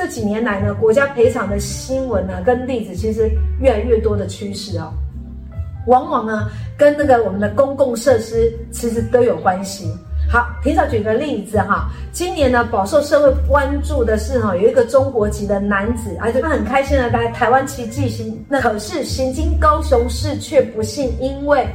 这几年来呢，国家赔偿的新闻呢跟例子其实越来越多的趋势哦，往往呢跟那个我们的公共设施其实都有关系。好，提早举个例子哈，今年呢饱受社会关注的是哈，有一个中国籍的男子，而且他很开心的在台湾奇迹行，那可是行经高雄市却不幸因为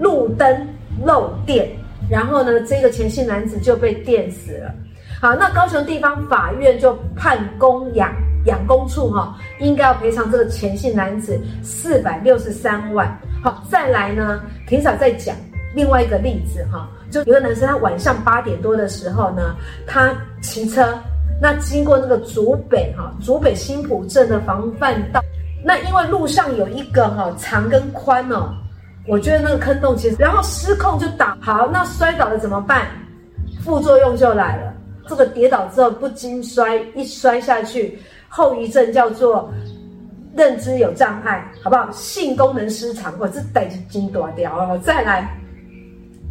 路灯漏电，然后呢这个前姓男子就被电死了。好，那高雄地方法院就判供养养工处哈，应该要赔偿这个前姓男子四百六十三万。好，再来呢，提早再讲。另外一个例子哈，就有个男生，他晚上八点多的时候呢，他骑车，那经过那个竹北哈，竹北新埔镇的防范道，那因为路上有一个哈长跟宽哦，我觉得那个坑洞其实，然后失控就倒，好，那摔倒了怎么办？副作用就来了，这个跌倒之后不经摔，一摔下去，后遗症叫做。认知有障碍，好不好？性功能失常，或者是带筋断掉哦。再来，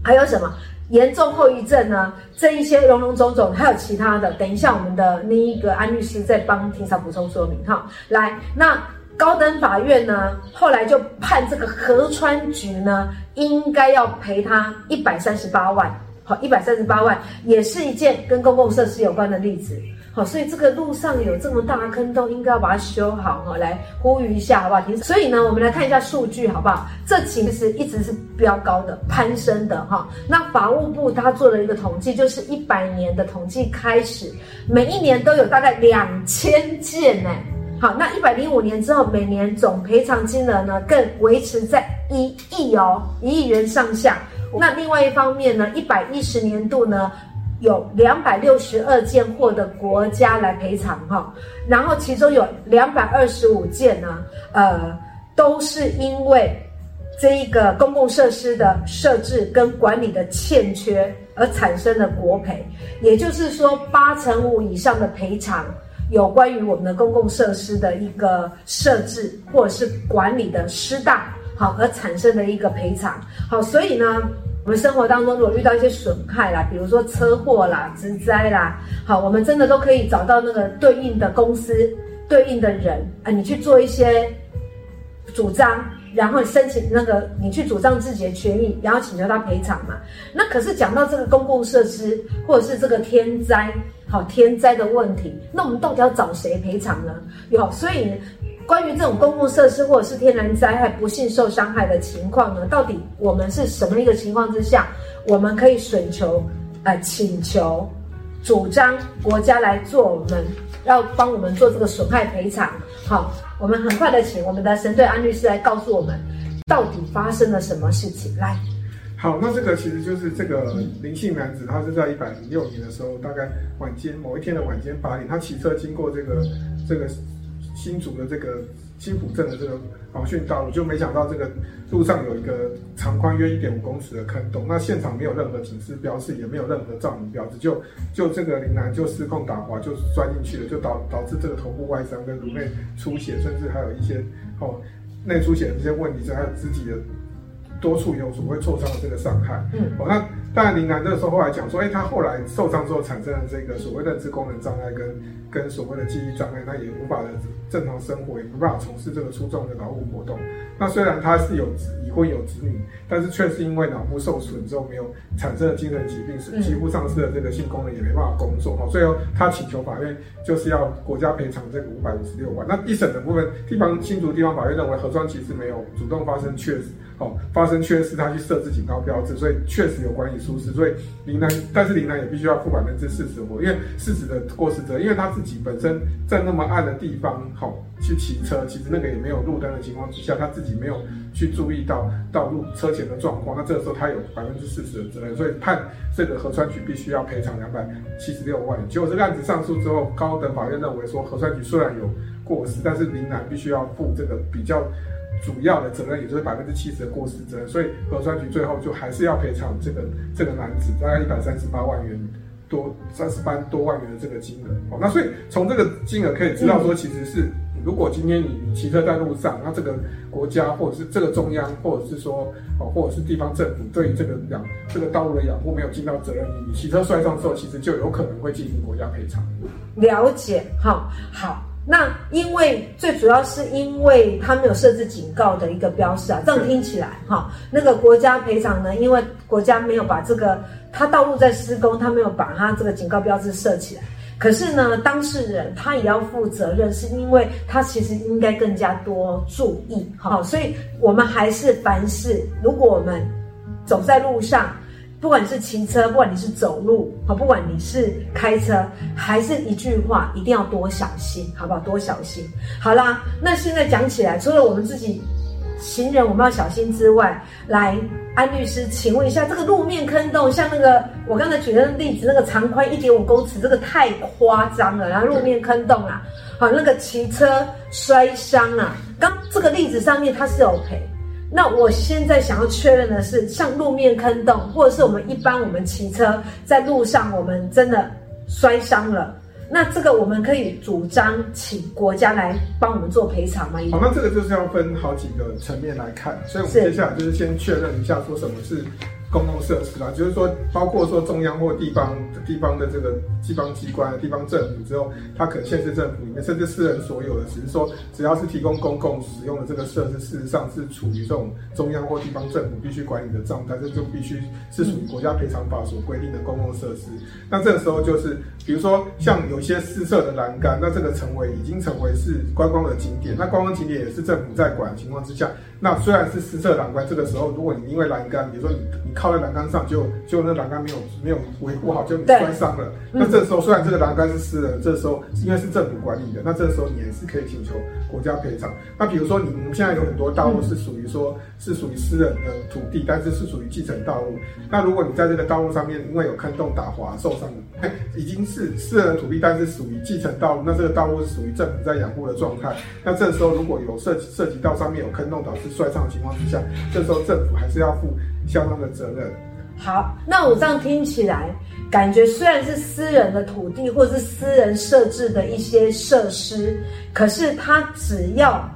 还有什么严重后遗症呢？这一些种种种种，还有其他的。等一下，我们的那一个安律师再帮庭上补充说明哈。来，那高等法院呢，后来就判这个河川局呢，应该要赔他一百三十八万。好，一百三十八万，也是一件跟公共设施有关的例子。好，所以这个路上有这么大的坑洞，应该要把它修好哈，来呼吁一下，好不好？所以呢，我们来看一下数据，好不好？这其实一直是飙高的、攀升的哈。那法务部他做了一个统计，就是一百年的统计开始，每一年都有大概两千件呢。好，那一百零五年之后，每年总赔偿金额呢，更维持在一亿哦，一亿元上下。那另外一方面呢，一百一十年度呢，有两百六十二件获得国家来赔偿哈，然后其中有两百二十五件呢，呃，都是因为这一个公共设施的设置跟管理的欠缺而产生的国赔，也就是说八成五以上的赔偿有关于我们的公共设施的一个设置或者是管理的失当，好而产生的一个赔偿，好，所以呢。我们生活当中如果遇到一些损害啦，比如说车祸啦、职灾啦，好，我们真的都可以找到那个对应的公司、对应的人啊，你去做一些主张，然后申请那个你去主张自己的权益，然后请求他赔偿嘛。那可是讲到这个公共设施或者是这个天灾，好，天灾的问题，那我们到底要找谁赔偿呢？有，所以。关于这种公共设施或者是天然灾害不幸受伤害的情况呢，到底我们是什么一个情况之下，我们可以损求，呃，请求，主张国家来做我们要帮我们做这个损害赔偿？好，我们很快的请我们的神队安律师来告诉我们，到底发生了什么事情。来，好，那这个其实就是这个林姓男子，他是在一百零六年的时候，大概晚间某一天的晚间八点，他骑车经过这个这个。新竹的这个新浦镇的这个防汛道路，就没想到这个路上有一个长宽约一点五公尺的坑洞，那现场没有任何警示标示，也没有任何照明标志，就就这个林男就失控打滑，就钻进去了，就导导致这个头部外伤跟颅内出血，甚至还有一些哦内出血的这些问题，这还有肢体的多处有所谓挫伤的这个伤害。嗯，哦，那当然林楠这个时候后来讲说，哎，他后来受伤之后产生了这个所谓认知功能障碍跟跟所谓的记忆障碍，那也无法的。正常生活也没办法从事这个粗重的劳务活动。那虽然他是有已婚有子女，但是却是因为脑部受损之后没有产生了精神疾病，是几乎丧失了这个性功能，也没办法工作。哈，最后他请求法院就是要国家赔偿这个五百五十六万。那一审的部分，地方新竹地方法院认为河川其实没有主动发生缺失，哦，发生缺失他去设置警告标志，所以确实有管理疏失。所以林南，但是林南也必须要负百分之四十的，因为事实的过失责，因为他自己本身在那么暗的地方。好，去骑车，其实那个也没有路灯的情况之下，他自己没有去注意到道路车前的状况，那这个时候他有百分之四十的责任，所以判这个河川局必须要赔偿两百七十六万元。结果这个案子上诉之后，高等法院认为说，河川局虽然有过失，但是林男必须要负这个比较主要的责任，也就是百分之七十的过失责任，所以河川局最后就还是要赔偿这个这个男子大概一百三十八万元。多三十班多万元的这个金额，哦，那所以从这个金额可以知道说，其实是如果今天你骑车在路上，那这个国家或者是这个中央，或者是说哦，或者是地方政府对于这个养这个道路的养护没有尽到责任，你骑车摔伤之后，其实就有可能会进行国家赔偿。了解，好，好。那因为最主要是因为他没有设置警告的一个标识啊，这样听起来哈，那个国家赔偿呢，因为国家没有把这个他道路在施工，他没有把它这个警告标志设起来。可是呢，当事人他也要负责任，是因为他其实应该更加多注意哈。所以我们还是凡事，如果我们走在路上。不管你是骑车，不管你是走路，好，不管你是开车，还是一句话，一定要多小心，好不好？多小心。好啦，那现在讲起来，除了我们自己行人我们要小心之外，来，安律师，请问一下，这个路面坑洞，像那个我刚才举的例子，那个长宽一点五公尺，这个太夸张了。然后路面坑洞啊，好，那个骑车摔伤啊，刚这个例子上面它是有赔。那我现在想要确认的是，像路面坑洞，或者是我们一般我们骑车在路上，我们真的摔伤了，那这个我们可以主张请国家来帮我们做赔偿吗？好，那这个就是要分好几个层面来看，所以我们接下来就是先确认一下，说什么是。公共设施啦，就是说，包括说中央或地方地方的这个地方机关、地方政府之后，它可能县市政府里面，甚至私人所有的，只是说，只要是提供公共使用的这个设施，事实上是处于这种中央或地方政府必须管理的状态，这就必须是属于国家赔偿法所规定的公共设施。那这个时候就是，比如说像有些私设的栏杆，那这个成为已经成为是观光的景点，那观光景点也是政府在管情况之下，那虽然是私设栏杆，这个时候如果你因为栏杆，比如说你你靠在栏杆上就就那栏杆没有没有维护好，就你摔伤了。嗯、那这时候虽然这个栏杆是私人，这时候因为是政府管理的，那这时候你也是可以请求国家赔偿。那比如说你我们现在有很多道路是属于说是属于私人的土地，但是是属于继承道路。那如果你在这个道路上面因为有坑洞打滑受伤，已经是私人的土地，但是属于继承道路，那这个道路是属于政府在养护的状态。那这时候如果有涉及涉及到上面有坑洞导致摔伤的情况之下，这时候政府还是要负相当的责任。好，那我这样听起来，感觉虽然是私人的土地或者是私人设置的一些设施，可是它只要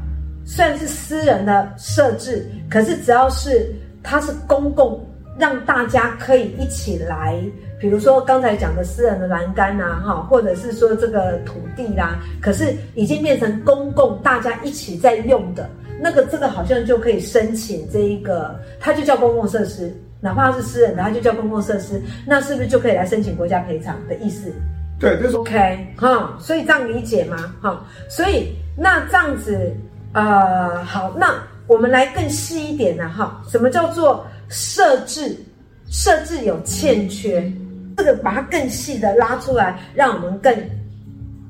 虽然是私人的设置，可是只要是它是公共，让大家可以一起来，比如说刚才讲的私人的栏杆呐，哈，或者是说这个土地啦，可是已经变成公共大家一起在用的，那个这个好像就可以申请这一个，它就叫公共设施。哪怕是私人的，它就叫公共设施，那是不是就可以来申请国家赔偿的意思？对，就是 OK 哈，所以这样理解吗？哈，所以那这样子，呃，好，那我们来更细一点呢，哈，什么叫做设置？设置有欠缺，这个把它更细的拉出来，让我们更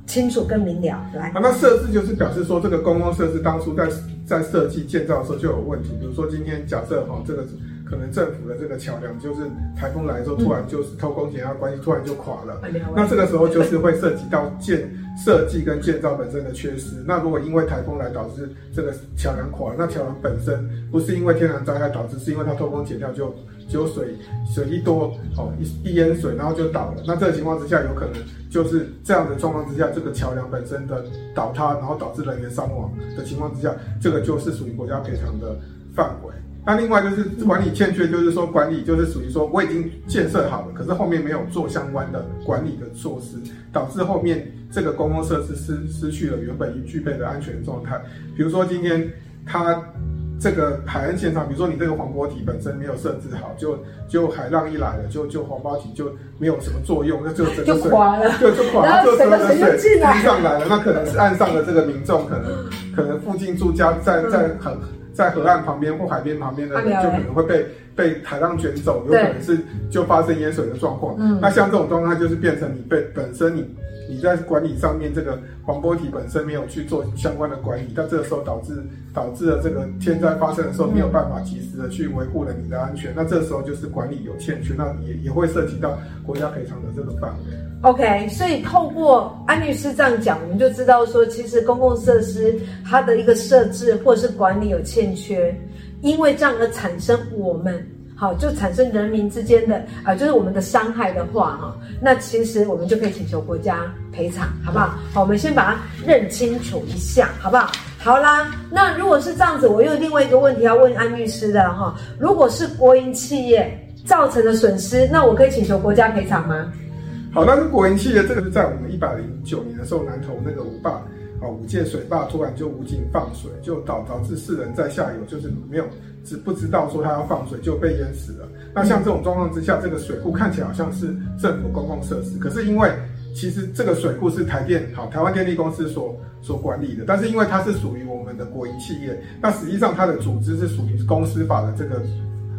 清楚、更明了。来，啊，那设置就是表示说，这个公共设施当初在在设计建造的时候就有问题，比如说今天假设哈，这个。可能政府的这个桥梁就是台风来的时候，突然就是偷工减料关系，突然就垮了。那这个时候就是会涉及到建设计跟建造本身的缺失。那如果因为台风来导致这个桥梁垮了，那桥梁本身不是因为天然灾害导致，是因为它偷工减料就就水水一多哦一一淹水，然后就倒了。那这个情况之下，有可能就是这样的状况之下，这个桥梁本身的倒塌，然后导致人员伤亡的情况之下，这个就是属于国家赔偿的范围。那另外就是管理欠缺，就是说管理就是属于说我已经建设好了，可是后面没有做相关的管理的措施，导致后面这个公共设施失失去了原本应具备的安全状态。比如说今天它这个海岸线上，比如说你这个防波堤本身没有设置好，就就海浪一来了，就就黄波堤就没有什么作用，那就整个水就垮了，对，就垮了，就整个水就上来了。那可能是岸上的这个民众，可能可能附近住家在在很。在河岸旁边或海边旁边的人，就可能会被被海浪卷走，有可能是就发生淹水的状况。嗯，那像这种状况，就是变成你被本身你你在管理上面这个防波堤本身没有去做相关的管理，那这个时候导致导致了这个天灾发生的时候没有办法及时的去维护了你的安全，那这时候就是管理有欠缺，那也也会涉及到国家赔偿的这个范围。OK，所以透过安律师这样讲，我们就知道说，其实公共设施它的一个设置或是管理有欠缺，因为这样而产生我们好，就产生人民之间的啊、呃，就是我们的伤害的话哈，那其实我们就可以请求国家赔偿，好不好？好，我们先把它认清楚一下，好不好？好啦，那如果是这样子，我又有另外一个问题要问安律师的哈，如果是国营企业造成的损失，那我可以请求国家赔偿吗？好，那是国营企业，这个是在我们一百零九年的时候，南投那个五坝。啊，五届水坝突然就无井放水，就导导致世人在下游就是没有只不知道说他要放水就被淹死了。那像这种状况之下，这个水库看起来好像是政府公共设施，可是因为其实这个水库是台电好台湾电力公司所所管理的，但是因为它是属于我们的国营企业，那实际上它的组织是属于公司法的这个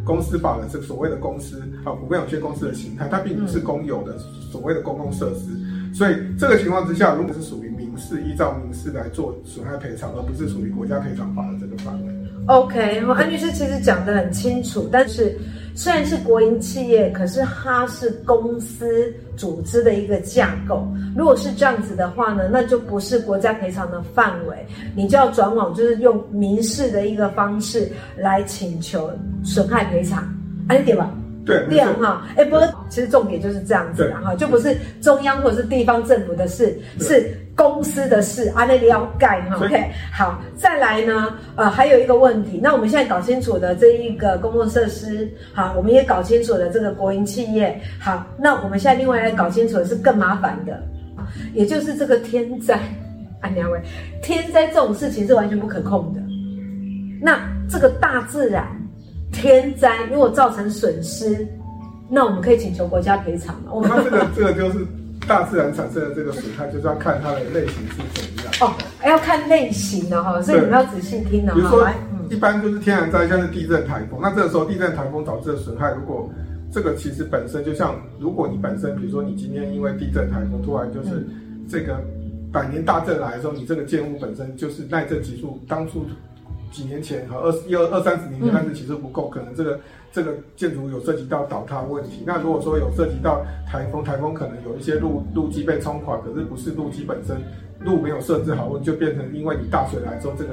公司法的这个所谓的公司啊股份有限公司的形态，它并不是公有的所谓的公共设施，所以这个情况之下，如果是属于。民事依照民事来做损害赔偿，而不是属于国家赔偿法的这个范围。OK，安律师其实讲得很清楚，但是虽然是国营企业，可是它是公司组织的一个架构。如果是这样子的话呢，那就不是国家赔偿的范围，你就要转往就是用民事的一个方式来请求损害赔偿，安对吧？对，这样哈，哎，不过其实重点就是这样子哈，就不是中央或者是地方政府的事，是公司的事，啊，那里要盖哈。OK，好，再来呢，呃，还有一个问题，那我们现在搞清楚的这一个公共设施，好，我们也搞清楚了这个国营企业，好，那我们现在另外来搞清楚的是更麻烦的，也就是这个天灾，啊，两位，天灾这种事情是完全不可控的，那这个大自然。天灾如果造成损失，那我们可以请求国家赔偿吗？我们这个这个就是大自然产生的这个损害，就是要看它的类型是怎么样哦，要看类型的哈，所以你们要仔细听的。比如说，一般就是天然灾，像是地震、台风，那这个时候地震、台风导致的损害，如果这个其实本身就像，如果你本身，比如说你今天因为地震、台风突然就是这个百年大震来的时候，你这个建物本身就是耐震级数当初。几年前和二一二二三十年前，但是其实不够，可能这个这个建筑有涉及到倒塌问题。那如果说有涉及到台风，台风可能有一些路路基被冲垮，可是不是路基本身。路没有设置好，就变成因为你大水来之后，这个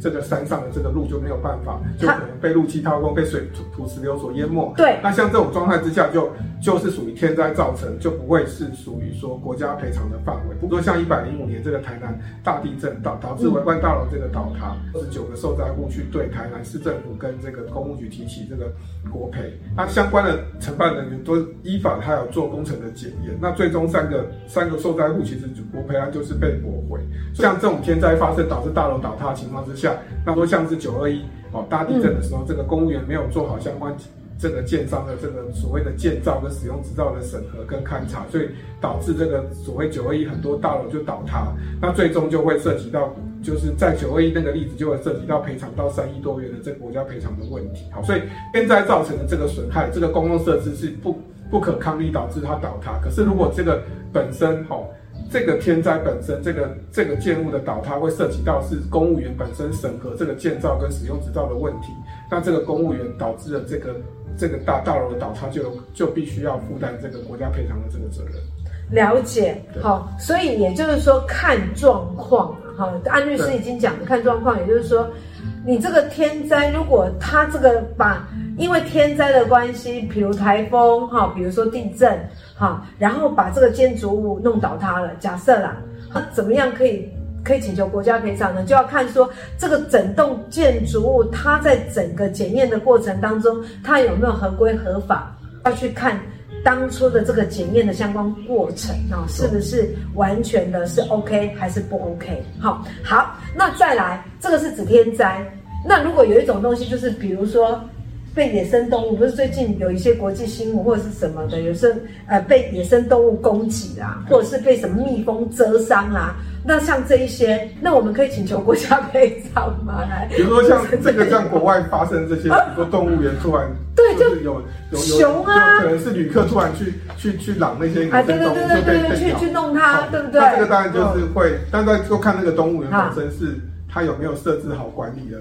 这个山上的这个路就没有办法，就可能被路基掏空，被水土土石流所淹没。对，那像这种状态之下就，就就是属于天灾造成，就不会是属于说国家赔偿的范围。不过像一百零五年这个台南大地震导导致维冠大楼这个倒塌，二十九个受灾户去对台南市政府跟这个公务局提起这个国赔，那相关的承办人员都依法他有做工程的检验，那最终三个三个受灾户其实国赔案就是被。驳回，像这种天灾发生导致大楼倒塌的情况之下，那说像是九二一哦大地震的时候，这个公务员没有做好相关这个建商的这个所谓的建造跟使用执照的审核跟勘查，所以导致这个所谓九二一很多大楼就倒塌，那最终就会涉及到，就是在九二一那个例子就会涉及到赔偿到三亿多元的这个国家赔偿的问题。好，所以天灾造成的这个损害，这个公共设施是不不可抗力导致它倒塌，可是如果这个本身好。这个天灾本身，这个这个建物的倒塌会涉及到是公务员本身审核这个建造跟使用执照的问题，那这个公务员导致了这个这个大大楼的倒塌就，就就必须要负担这个国家赔偿的这个责任。了解，好，所以也就是说看状况，哈，安律师已经讲了看状况，也就是说，你这个天灾如果他这个把因为天灾的关系，比如台风，哈，比如说地震。好，然后把这个建筑物弄倒塌了。假设啦，那怎么样可以可以请求国家赔偿呢？就要看说这个整栋建筑物它在整个检验的过程当中，它有没有合规合法，要去看当初的这个检验的相关过程啊，是不是完全的是 OK 还是不 OK？好，好，那再来，这个是指天灾。那如果有一种东西，就是比如说。被野生动物，不是最近有一些国际新闻或者是什么的，有时候呃被野生动物攻击啦，或者是被什么蜜蜂蛰伤啦，那像这一些，那我们可以请求国家赔偿吗？来，比如说像这个像国外发生这些，比如说动物园突然对，就有有熊啊，可能是旅客突然去去去嚷那些野生动物，对对对对，去去弄它，对不对？那这个当然就是会，但在就看那个动物园本身是它有没有设置好管理的。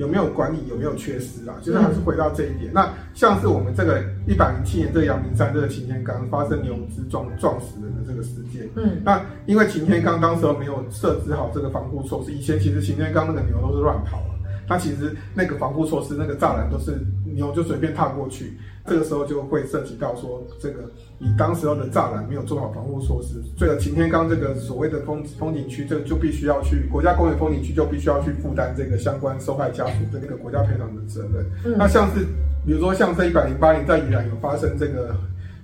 有没有管理，有没有缺失啊？就是还是回到这一点。嗯、那像是我们这个一百零七年这个阳明山这个擎天岗发生牛只撞撞死人的这个事件，嗯，那因为擎天岗当时候没有设置好这个防护措施，以前其实擎天岗那个牛都是乱跑那其实那个防护措施，那个栅栏都是牛就随便踏过去。这个时候就会涉及到说，这个你当时候的栅栏没有做好防护措施，这个擎天岗这个所谓的风风景区，这个就必须要去国家公园风景区就必须要去负担这个相关受害家属的那个国家赔偿的责任。嗯、那像是比如说像这一百零八年在宜兰有发生这个，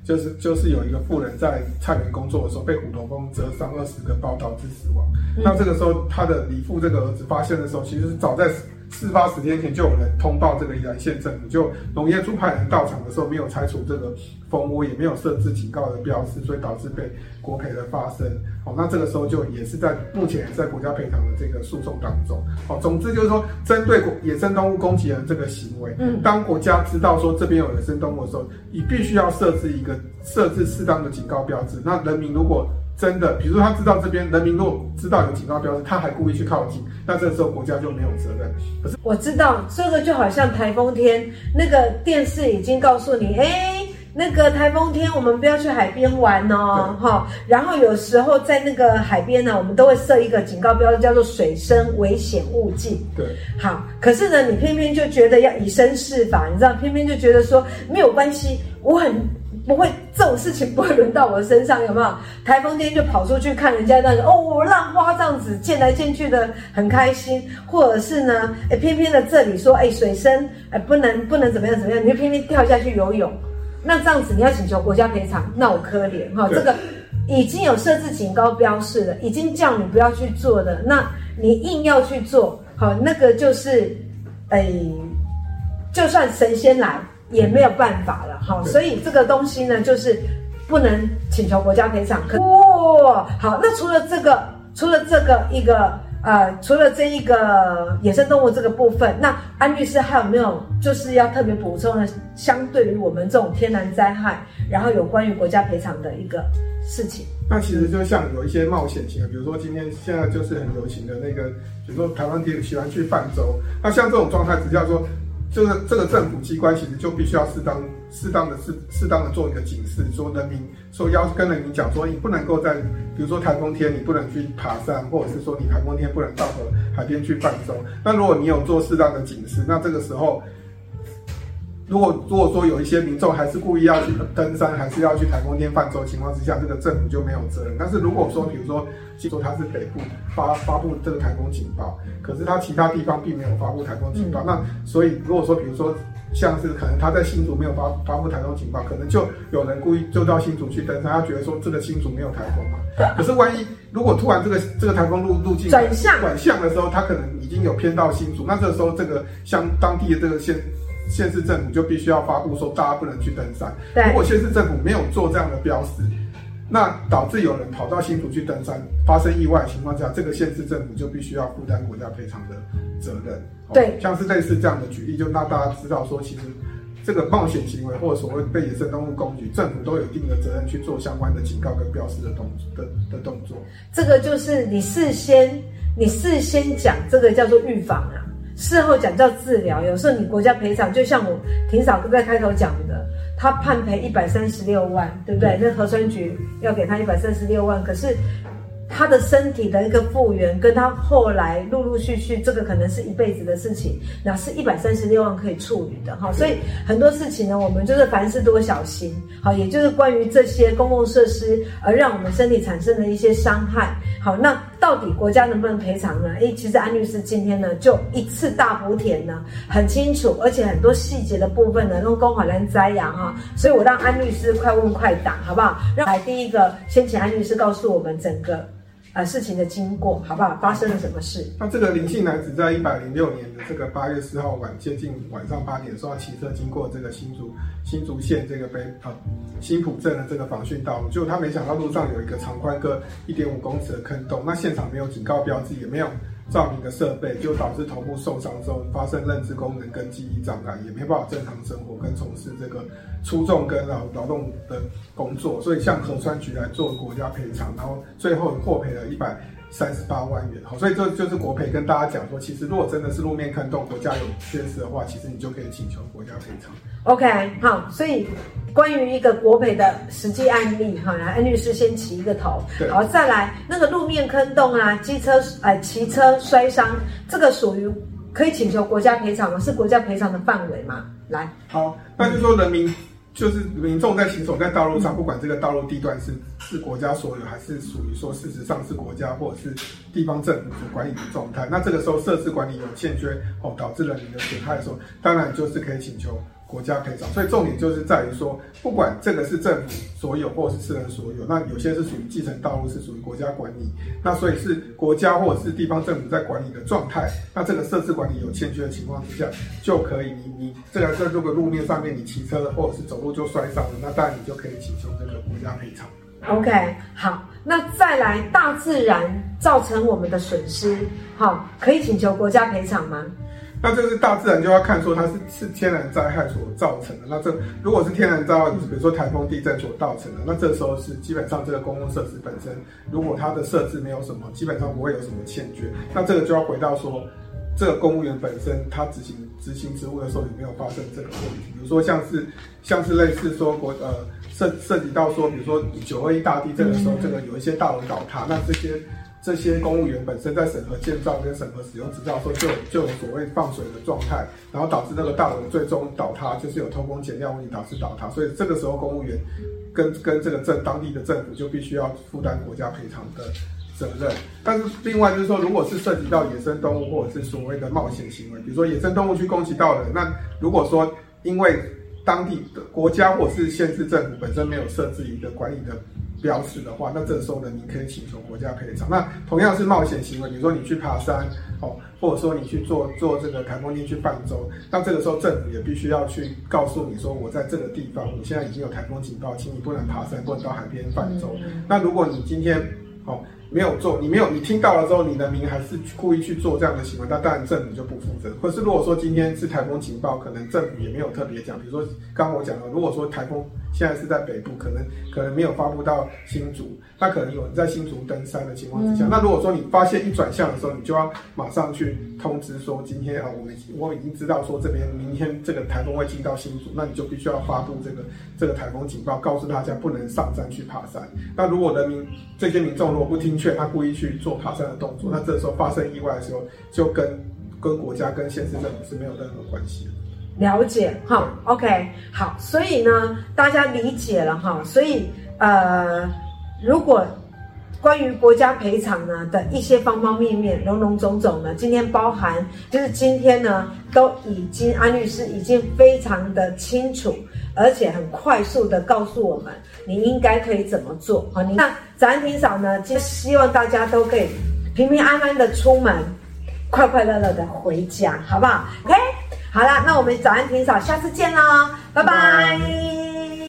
就是就是有一个妇人在菜园工作的时候被虎头蜂蛰伤二十个包导致死亡。嗯、那这个时候他的李父这个儿子发现的时候，其实是早在。事发十天前就有人通报这个宜兰县政府，就农业处派人到场的时候没有拆除这个蜂窝，也没有设置警告的标识，所以导致被国赔的发生。哦，那这个时候就也是在目前也在国家赔偿的这个诉讼当中。哦，总之就是说，针对野生动物攻击人这个行为，嗯，当国家知道说这边有野生动物的时候，你必须要设置一个设置适当的警告标志。那人民如果真的，比如说他知道这边人民如果知道有警告标志，他还故意去靠近，那这时候国家就没有责任。可是我知道这个就好像台风天，那个电视已经告诉你，哎，那个台风天我们不要去海边玩哦，哈对。然后有时候在那个海边呢，我们都会设一个警告标志，叫做水深危险勿近。对，好。可是呢，你偏偏就觉得要以身试法，你知道，偏偏就觉得说没有关系，我很。不会，这种事情不会轮到我身上，有没有？台风天就跑出去看人家那个哦，浪花这样子溅来溅去的很开心，或者是呢，哎，偏偏的这里说哎水深哎不能不能怎么样怎么样，你就偏偏跳下去游泳，那这样子你要请求国家赔偿，那我可怜哈，这个已经有设置警告标示了，已经叫你不要去做的，那你硬要去做，好，那个就是哎，就算神仙来。也没有办法了，好，所以这个东西呢，就是不能请求国家赔偿。可哇，好，那除了这个，除了这个一个呃，除了这一个野生动物这个部分，那安律师还有没有就是要特别补充的？相对于我们这种天然灾害，然后有关于国家赔偿的一个事情。那其实就像有一些冒险型的，比如说今天现在就是很流行的那个，比如说台湾铁喜欢去泛舟，那像这种状态，只叫做。这个这个政府机关其实就必须要适当适当的适适当的做一个警示，说人民说要跟人民讲说，你不能够在比如说台风天你不能去爬山，或者是说你台风天不能到河海边去泛舟。那如果你有做适当的警示，那这个时候。如果如果说有一些民众还是故意要去登山，还是要去台风天泛舟情况之下，这个政府就没有责任。但是如果说，比如说，记住他是北部发发布这个台风警报，可是他其他地方并没有发布台风警报，嗯、那所以如果说，比如说像是可能他在新竹没有发发布台风警报，可能就有人故意就到新竹去登山，他觉得说这个新竹没有台风嘛。可是万一如果突然这个这个台风路路径转向转向的时候，他可能已经有偏到新竹，那这个时候这个像当地的这个县。县市政府就必须要发布说，大家不能去登山。如果县市政府没有做这样的标识，那导致有人跑到新竹去登山，发生意外的情况下，这个县市政府就必须要负担国家赔偿的责任。对，像是类似这样的举例，就让大家知道说，其实这个冒险行为或者所谓被野生动物攻击，政府都有一定的责任去做相关的警告跟标识的动的的动作。这个就是你事先你事先讲，这个叫做预防啊。事后讲叫治疗，有时候你国家赔偿，就像我庭嫂在开头讲的，他判赔一百三十六万，对不对？那核酸局要给他一百三十六万，可是。他的身体的一个复原，跟他后来陆陆续续，这个可能是一辈子的事情，那是一百三十六万可以处理的哈。所以很多事情呢，我们就是凡事多小心，好，也就是关于这些公共设施而让我们身体产生的一些伤害。好，那到底国家能不能赔偿呢？诶，其实安律师今天呢，就一次大补帖呢，很清楚，而且很多细节的部分呢，用公款来摘要哈。所以我让安律师快问快答，好不好？让来第一个，先请安律师告诉我们整个。呃，事情的经过好不好？发生了什么事？那这个林姓男子在一百零六年的这个八月四号晚接近晚上八点的时候，骑车经过这个新竹新竹县这个北啊新浦镇的这个防汛道路，就他没想到路上有一个长宽各一点五公尺的坑洞，那现场没有警告标志，也没有。照明的设备就导致头部受伤之后发生认知功能跟记忆障碍，也没办法正常生活跟从事这个出众跟劳劳动的工作，所以向河川局来做国家赔偿，然后最后获赔了一百三十八万元。好，所以这就是国赔跟大家讲说，其实如果真的是路面坑洞，国家有缺失的话，其实你就可以请求国家赔偿。OK，好，所以。关于一个国赔的实际案例，哈，来安律师先起一个头，好，再来那个路面坑洞啊，机车哎骑车摔伤，这个属于可以请求国家赔偿吗？是国家赔偿的范围吗？来，好，那就说人民。就是民众在行走在道路上，不管这个道路地段是是国家所有，还是属于说事实上是国家或者是地方政府所管理的状态，那这个时候设置管理有欠缺哦，导致了你的损害的时候，当然就是可以请求。国家赔偿，所以重点就是在于说，不管这个是政府所有或是私人所有，那有些是属于继承道路，是属于国家管理，那所以是国家或者是地方政府在管理的状态，那这个设置管理有欠缺的情况之下，就可以你你这个在如果路面上面你骑车或者是走路就摔伤了，那当然你就可以请求这个国家赔偿。OK，好，那再来大自然造成我们的损失，好，可以请求国家赔偿吗？那这是大自然就要看说它是是天然灾害所造成的。那这如果是天然灾害，比如说台风、地震所造成的，那这时候是基本上这个公共设施本身，如果它的设置没有什么，基本上不会有什么欠缺。那这个就要回到说，这个公务员本身他执行执行职务的时候有没有发生这个问题？比如说像是像是类似说国呃涉涉及到说，比如说九二一大地震的时候，这个有一些大楼倒塌，那这些。这些公务员本身在审核建造跟审核使用执照的时候，就就有所谓放水的状态，然后导致那个大楼最终倒塌，就是有偷工减料问题导致倒塌。所以这个时候公务员跟 跟这个政当地的政府就必须要负担国家赔偿的责任。但是另外就是说，如果是涉及到野生动物或者是所谓的冒险行为，比如说野生动物去攻击到人，那如果说因为当地的国家或是县市政府本身没有设置一个管理的。标示的话，那这时候呢，你可以请求国家赔偿。那同样是冒险行为，比如说你去爬山，哦，或者说你去做做这个台风天去泛舟，那这个时候政府也必须要去告诉你说，我在这个地方，我现在已经有台风警报，请你不能爬山，不能到海边泛舟。那如果你今天，哦。没有做，你没有，你听到了之后，你的民还是故意去做这样的行为，那当然政府就不负责。可是如果说今天是台风警报，可能政府也没有特别讲，比如说刚刚我讲了，如果说台风现在是在北部，可能可能没有发布到新竹，那可能有人在新竹登山的情况之下，那如果说你发现一转向的时候，你就要马上去通知说，今天啊，我们我已经知道说这边明天这个台风会进到新竹，那你就必须要发布这个这个台风警报，告诉大家不能上山去爬山。那如果人民这些民众如果不听。劝他故意去做爬山的动作，那这时候发生意外的时候，就跟跟国家跟县市政府是没有任何关系的。了解，哈，OK，好，所以呢，大家理解了哈，所以呃，如果关于国家赔偿呢的一些方方面面、种种种种呢，今天包含就是今天呢，都已经安律师已经非常的清楚。而且很快速的告诉我们，你应该可以怎么做好，你那早安霆嫂呢，就希望大家都可以平平安安的出门，快快乐乐的回家，好不好？OK，好啦，那我们早安甜嫂下次见喽，拜拜。